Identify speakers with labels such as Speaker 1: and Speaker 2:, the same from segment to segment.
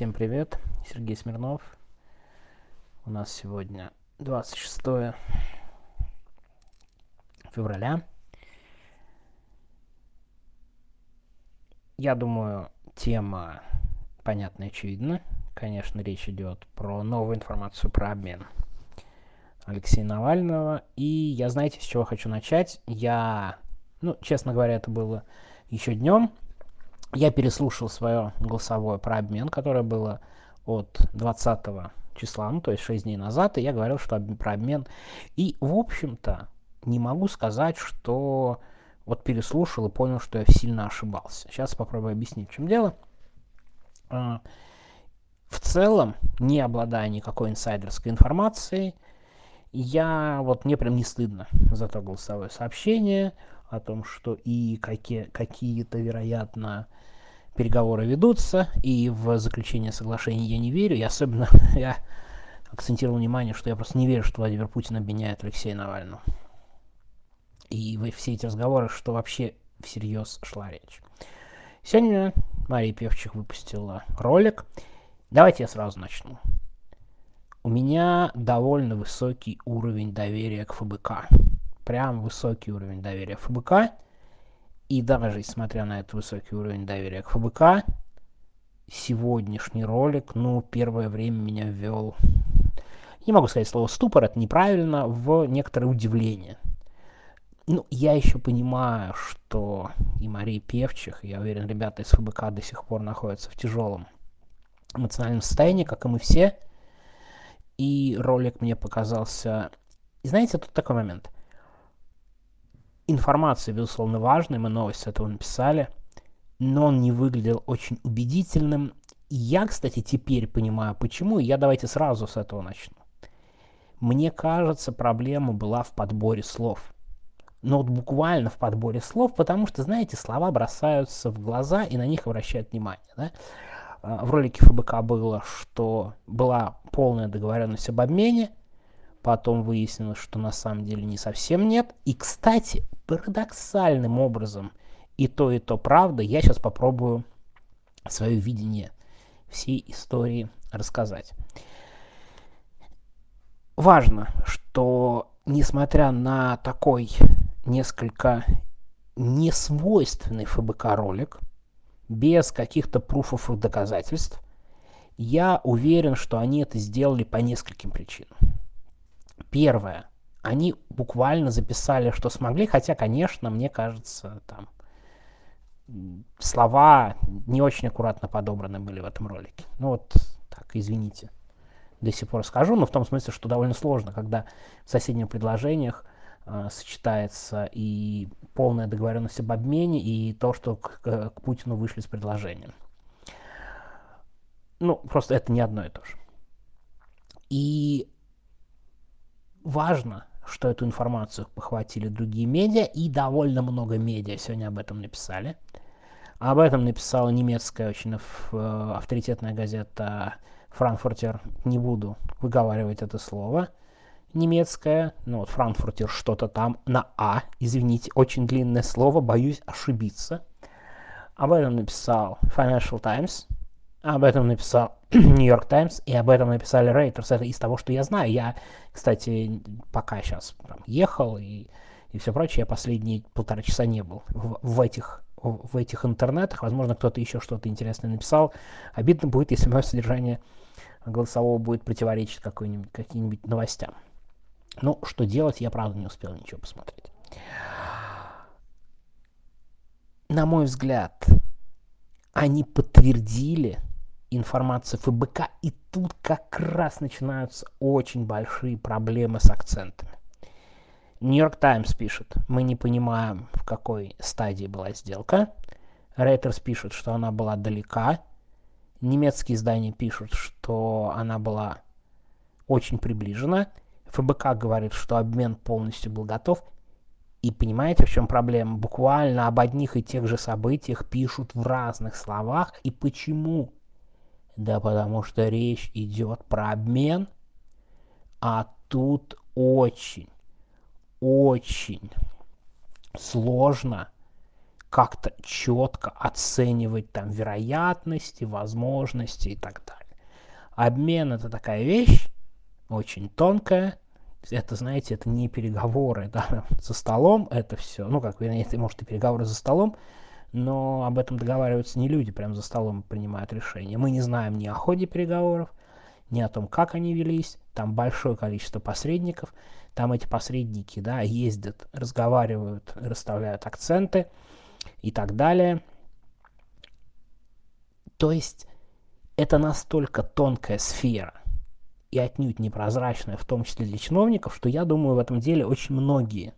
Speaker 1: Всем привет, Сергей Смирнов. У нас сегодня 26 февраля. Я думаю, тема понятна и очевидна. Конечно, речь идет про новую информацию про обмен Алексея Навального. И я, знаете, с чего хочу начать? Я, ну, честно говоря, это было еще днем. Я переслушал свое голосовое про обмен, которое было от 20 числа, ну, то есть 6 дней назад, и я говорил, что про обмен. И, в общем-то, не могу сказать, что вот переслушал и понял, что я сильно ошибался. Сейчас попробую объяснить, в чем дело. А, в целом, не обладая никакой инсайдерской информацией, я вот мне прям не стыдно за то голосовое сообщение о том, что и какие, какие-то, вероятно, переговоры ведутся, и в заключение соглашения я не верю, и особенно я акцентировал внимание, что я просто не верю, что Владимир Путин обвиняет Алексея Навального. И все эти разговоры, что вообще всерьез шла речь. Сегодня Мария Певчих выпустила ролик. Давайте я сразу начну. У меня довольно высокий уровень доверия к ФБК. Прям высокий уровень доверия ФБК. И даже несмотря на этот высокий уровень доверия к ФБК, сегодняшний ролик, ну, первое время меня ввел, не могу сказать слово ступор, это неправильно, в некоторое удивление. Ну, я еще понимаю, что и Мария Певчих, я уверен, ребята из ФБК до сих пор находятся в тяжелом эмоциональном состоянии, как и мы все. И ролик мне показался... И знаете, тут такой момент – Информация, безусловно, важная, мы новость с этого написали, но он не выглядел очень убедительным. Я, кстати, теперь понимаю, почему, и я давайте сразу с этого начну. Мне кажется, проблема была в подборе слов. Но вот буквально в подборе слов, потому что, знаете, слова бросаются в глаза и на них обращают внимание. Да? А, в ролике ФБК было, что была полная договоренность об обмене, Потом выяснилось, что на самом деле не совсем нет. И, кстати, парадоксальным образом и то, и то правда. Я сейчас попробую свое видение всей истории рассказать. Важно, что несмотря на такой несколько несвойственный ФБК ролик, без каких-то пруфов и доказательств, я уверен, что они это сделали по нескольким причинам. Первое. Они буквально записали, что смогли, хотя, конечно, мне кажется, там слова не очень аккуратно подобраны были в этом ролике. Ну вот так, извините, до сих пор скажу, но в том смысле, что довольно сложно, когда в соседних предложениях э, сочетается и полная договоренность об обмене, и то, что к, к, к Путину вышли с предложением. Ну, просто это не одно и то же. И важно, что эту информацию похватили другие медиа, и довольно много медиа сегодня об этом написали. Об этом написала немецкая очень э, авторитетная газета «Франкфуртер». Не буду выговаривать это слово. Немецкая, ну вот «Франкфуртер» что-то там на «А», извините, очень длинное слово, боюсь ошибиться. Об этом написал Financial Times – об этом написал Нью-Йорк Таймс, и об этом написали Рейтерс. Это из того, что я знаю. Я, кстати, пока сейчас ехал и, и все прочее, я последние полтора часа не был в, в этих в этих интернетах. Возможно, кто-то еще что-то интересное написал. Обидно будет, если мое содержание голосового будет противоречить каким-нибудь новостям. Ну, что делать, я правда не успел ничего посмотреть. На мой взгляд, они подтвердили информация ФБК, и тут как раз начинаются очень большие проблемы с акцентами. Нью-Йорк Таймс пишет, мы не понимаем, в какой стадии была сделка. Рейтерс пишет, что она была далека. Немецкие издания пишут, что она была очень приближена. ФБК говорит, что обмен полностью был готов. И понимаете, в чем проблема? Буквально об одних и тех же событиях пишут в разных словах. И почему? Да потому что речь идет про обмен, а тут очень, очень сложно как-то четко оценивать там вероятности, возможности и так далее. Обмен это такая вещь, очень тонкая. Это, знаете, это не переговоры да, за столом, это все. Ну, как, вернее, это, может, и переговоры за столом, но об этом договариваются не люди, прямо за столом принимают решения. Мы не знаем ни о ходе переговоров, ни о том, как они велись. Там большое количество посредников. Там эти посредники, да, ездят, разговаривают, расставляют акценты и так далее. То есть это настолько тонкая сфера и отнюдь непрозрачная, в том числе для чиновников, что я думаю, в этом деле очень многие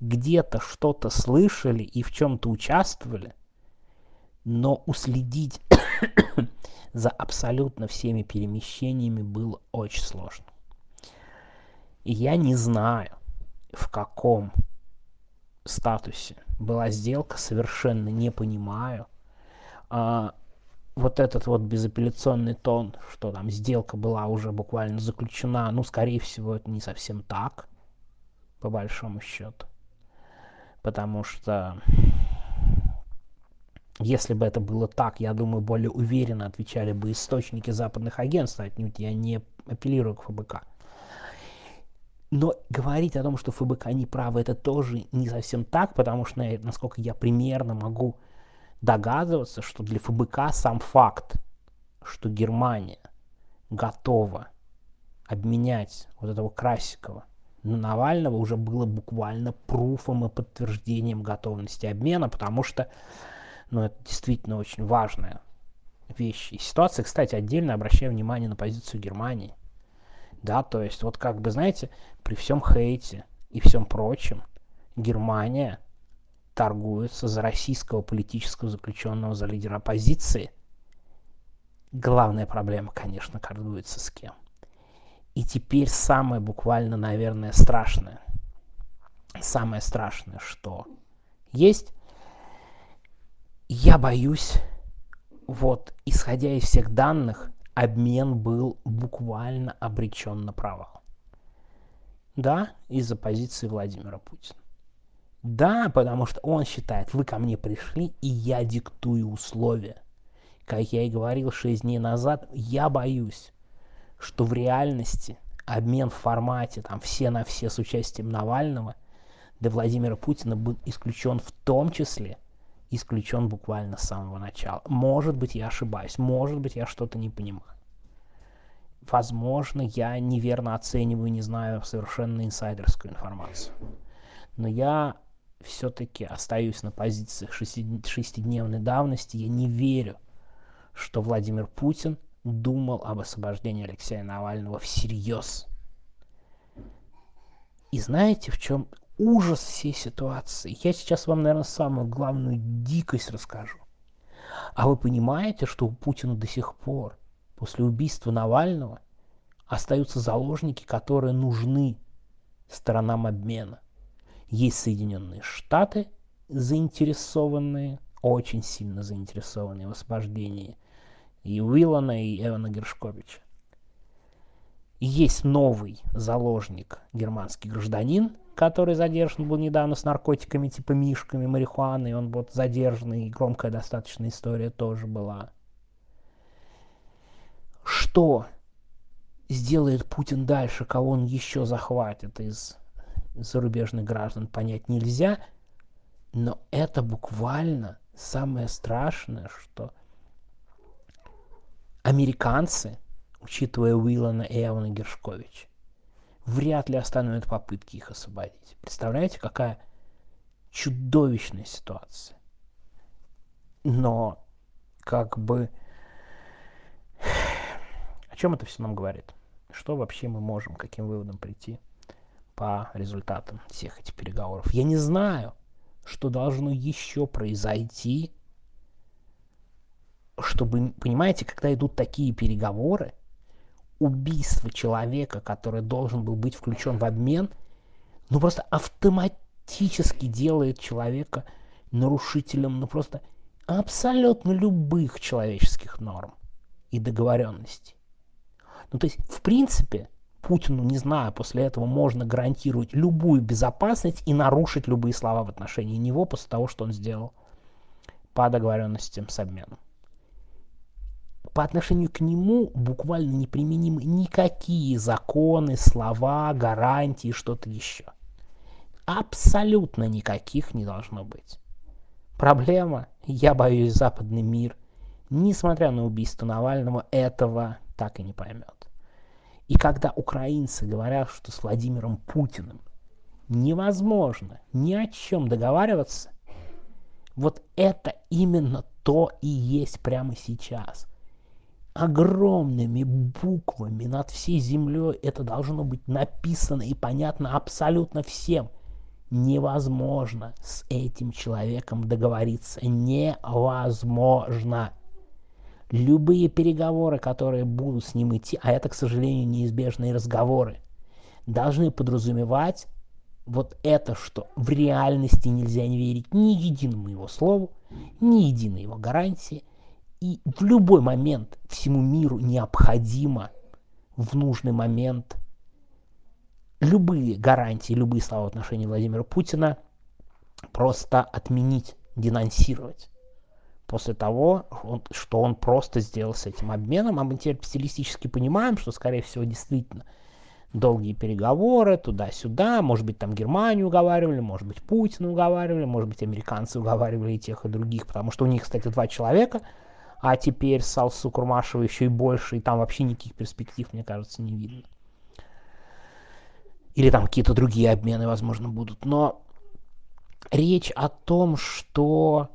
Speaker 1: где-то что-то слышали и в чем-то участвовали, но уследить за абсолютно всеми перемещениями было очень сложно. И я не знаю, в каком статусе была сделка, совершенно не понимаю. А, вот этот вот безапелляционный тон, что там сделка была уже буквально заключена, ну, скорее всего, это не совсем так, по большому счету. Потому что если бы это было так, я думаю, более уверенно отвечали бы источники западных агентств, отнюдь я не апеллирую к ФБК. Но говорить о том, что ФБК не правы, это тоже не совсем так, потому что, насколько я примерно могу догадываться, что для ФБК сам факт, что Германия готова обменять вот этого Красикова Навального уже было буквально пруфом и подтверждением готовности обмена, потому что ну, это действительно очень важная вещь и ситуация. Кстати, отдельно обращаю внимание на позицию Германии. Да, то есть вот как бы, знаете, при всем хейте и всем прочем, Германия торгуется за российского политического заключенного, за лидера оппозиции. Главная проблема, конечно, торгуется с кем. И теперь самое буквально, наверное, страшное, самое страшное, что есть, я боюсь, вот, исходя из всех данных, обмен был буквально обречен на провал. Да, из-за позиции Владимира Путина. Да, потому что он считает, вы ко мне пришли, и я диктую условия. Как я и говорил 6 дней назад, я боюсь, что в реальности обмен в формате там все на все с участием Навального для Владимира Путина был исключен в том числе, исключен буквально с самого начала. Может быть, я ошибаюсь, может быть, я что-то не понимаю. Возможно, я неверно оцениваю, не знаю совершенно инсайдерскую информацию. Но я все-таки остаюсь на позициях шестидневной давности. Я не верю, что Владимир Путин думал об освобождении Алексея Навального всерьез. И знаете, в чем ужас всей ситуации? Я сейчас вам, наверное, самую главную дикость расскажу. А вы понимаете, что у Путина до сих пор, после убийства Навального, остаются заложники, которые нужны сторонам обмена. Есть Соединенные Штаты, заинтересованные, очень сильно заинтересованные в освобождении и Уиллана, и Эвана Гершковича. И есть новый заложник, германский гражданин, который задержан был недавно с наркотиками типа мишками, марихуаны, он вот задержан, и громкая достаточно история тоже была. Что сделает Путин дальше, кого он еще захватит из зарубежных граждан понять нельзя, но это буквально самое страшное, что американцы, учитывая Уиллана и Эвана Гершкович, вряд ли остановят попытки их освободить. Представляете, какая чудовищная ситуация. Но как бы о чем это все нам говорит? Что вообще мы можем, каким выводом прийти? по результатам всех этих переговоров. Я не знаю, что должно еще произойти, чтобы, понимаете, когда идут такие переговоры, убийство человека, который должен был быть включен в обмен, ну просто автоматически делает человека нарушителем, ну просто абсолютно любых человеческих норм и договоренностей. Ну то есть, в принципе, Путину, не знаю, после этого можно гарантировать любую безопасность и нарушить любые слова в отношении него после того, что он сделал. по договоренностям с обменом. По отношению к нему буквально неприменимы никакие законы, слова, гарантии, что-то еще. Абсолютно никаких не должно быть. Проблема, я боюсь, западный мир, несмотря на убийство Навального, этого так и не поймет. И когда украинцы говорят, что с Владимиром Путиным невозможно ни о чем договариваться, вот это именно то и есть прямо сейчас. Огромными буквами над всей землей это должно быть написано и понятно абсолютно всем. Невозможно с этим человеком договориться. Невозможно. Любые переговоры, которые будут с ним идти, а это, к сожалению, неизбежные разговоры, должны подразумевать вот это, что в реальности нельзя не верить ни единому его слову, ни единой его гарантии. И в любой момент всему миру необходимо в нужный момент любые гарантии, любые слова в отношении Владимира Путина просто отменить, денонсировать. После того, что он просто сделал с этим обменом, а мы теперь стилистически понимаем, что, скорее всего, действительно долгие переговоры туда-сюда, может быть, там Германию уговаривали, может быть, Путина уговаривали, может быть, американцы уговаривали и тех, и других, потому что у них, кстати, два человека, а теперь с Алсу Курмашева еще и больше, и там вообще никаких перспектив, мне кажется, не видно. Или там какие-то другие обмены, возможно, будут. Но речь о том, что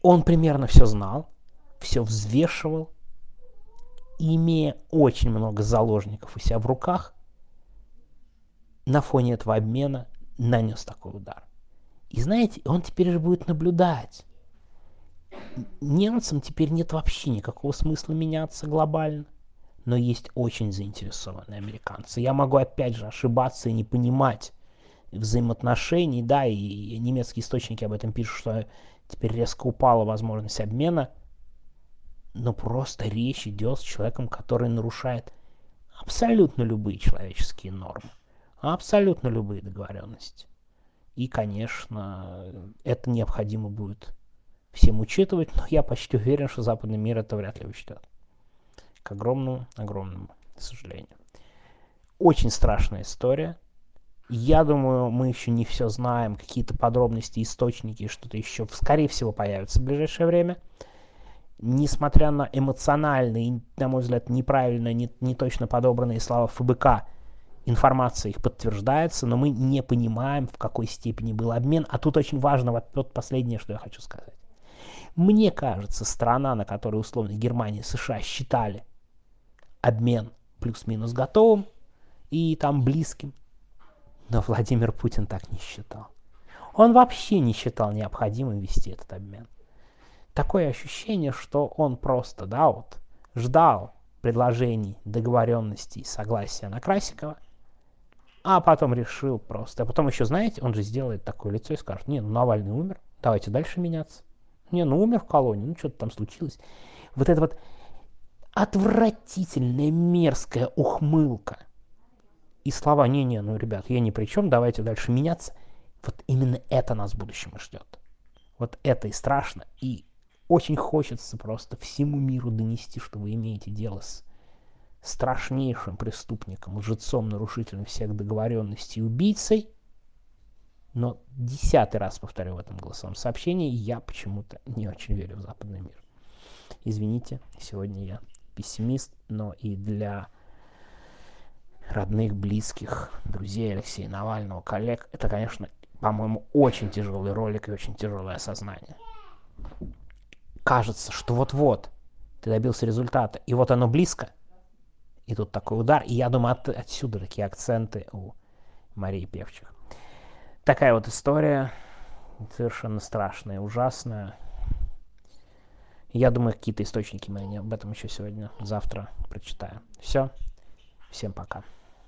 Speaker 1: он примерно все знал, все взвешивал, имея очень много заложников у себя в руках, на фоне этого обмена нанес такой удар. И знаете, он теперь же будет наблюдать. Немцам теперь нет вообще никакого смысла меняться глобально но есть очень заинтересованные американцы. Я могу опять же ошибаться и не понимать взаимоотношений, да, и немецкие источники об этом пишут, что теперь резко упала возможность обмена, но просто речь идет с человеком, который нарушает абсолютно любые человеческие нормы, абсолютно любые договоренности. И, конечно, это необходимо будет всем учитывать, но я почти уверен, что западный мир это вряд ли учтет к огромному, огромному сожалению. Очень страшная история. Я думаю, мы еще не все знаем, какие-то подробности, источники, что-то еще, скорее всего, появится в ближайшее время. Несмотря на эмоциональные, на мой взгляд, неправильно, не, не точно подобранные слова ФБК, информация их подтверждается, но мы не понимаем, в какой степени был обмен. А тут очень важно, вот последнее, что я хочу сказать. Мне кажется, страна, на которой условно Германия и США считали, обмен плюс-минус готовым и там близким. Но Владимир Путин так не считал. Он вообще не считал необходимым вести этот обмен. Такое ощущение, что он просто, да, вот, ждал предложений, договоренностей, согласия на Красикова, а потом решил просто. А потом еще, знаете, он же сделает такое лицо и скажет, не, ну Навальный умер, давайте дальше меняться. Не, ну умер в колонии, ну что-то там случилось. Вот это вот отвратительная мерзкая ухмылка. И слова «не-не, ну, ребят, я ни при чем, давайте дальше меняться». Вот именно это нас в будущем ждет. Вот это и страшно. И очень хочется просто всему миру донести, что вы имеете дело с страшнейшим преступником, лжецом, нарушителем всех договоренностей, убийцей. Но десятый раз повторю в этом голосовом сообщении, я почему-то не очень верю в западный мир. Извините, сегодня я пессимист, но и для родных, близких, друзей Алексея Навального, коллег, это, конечно, по-моему, очень тяжелый ролик и очень тяжелое осознание. Кажется, что вот-вот ты добился результата, и вот оно близко, и тут такой удар, и я думаю, от, отсюда такие акценты у Марии Певчих. Такая вот история, совершенно страшная, ужасная. Я думаю, какие-то источники мы об этом еще сегодня, завтра прочитаем. Все. Всем пока.